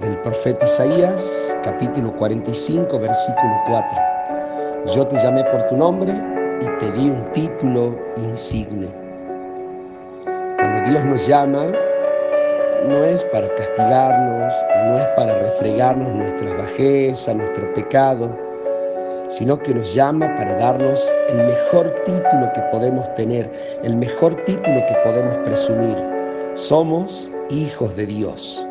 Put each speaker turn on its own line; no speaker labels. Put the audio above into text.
del profeta Isaías, capítulo 45, versículo 4. Yo te llamé por tu nombre y te di un título insigne. Cuando Dios nos llama, no es para castigarnos, no es para refregarnos nuestras bajeza, nuestro pecado, sino que nos llama para darnos el mejor título que podemos tener, el mejor título que podemos presumir. Somos hijos de Dios.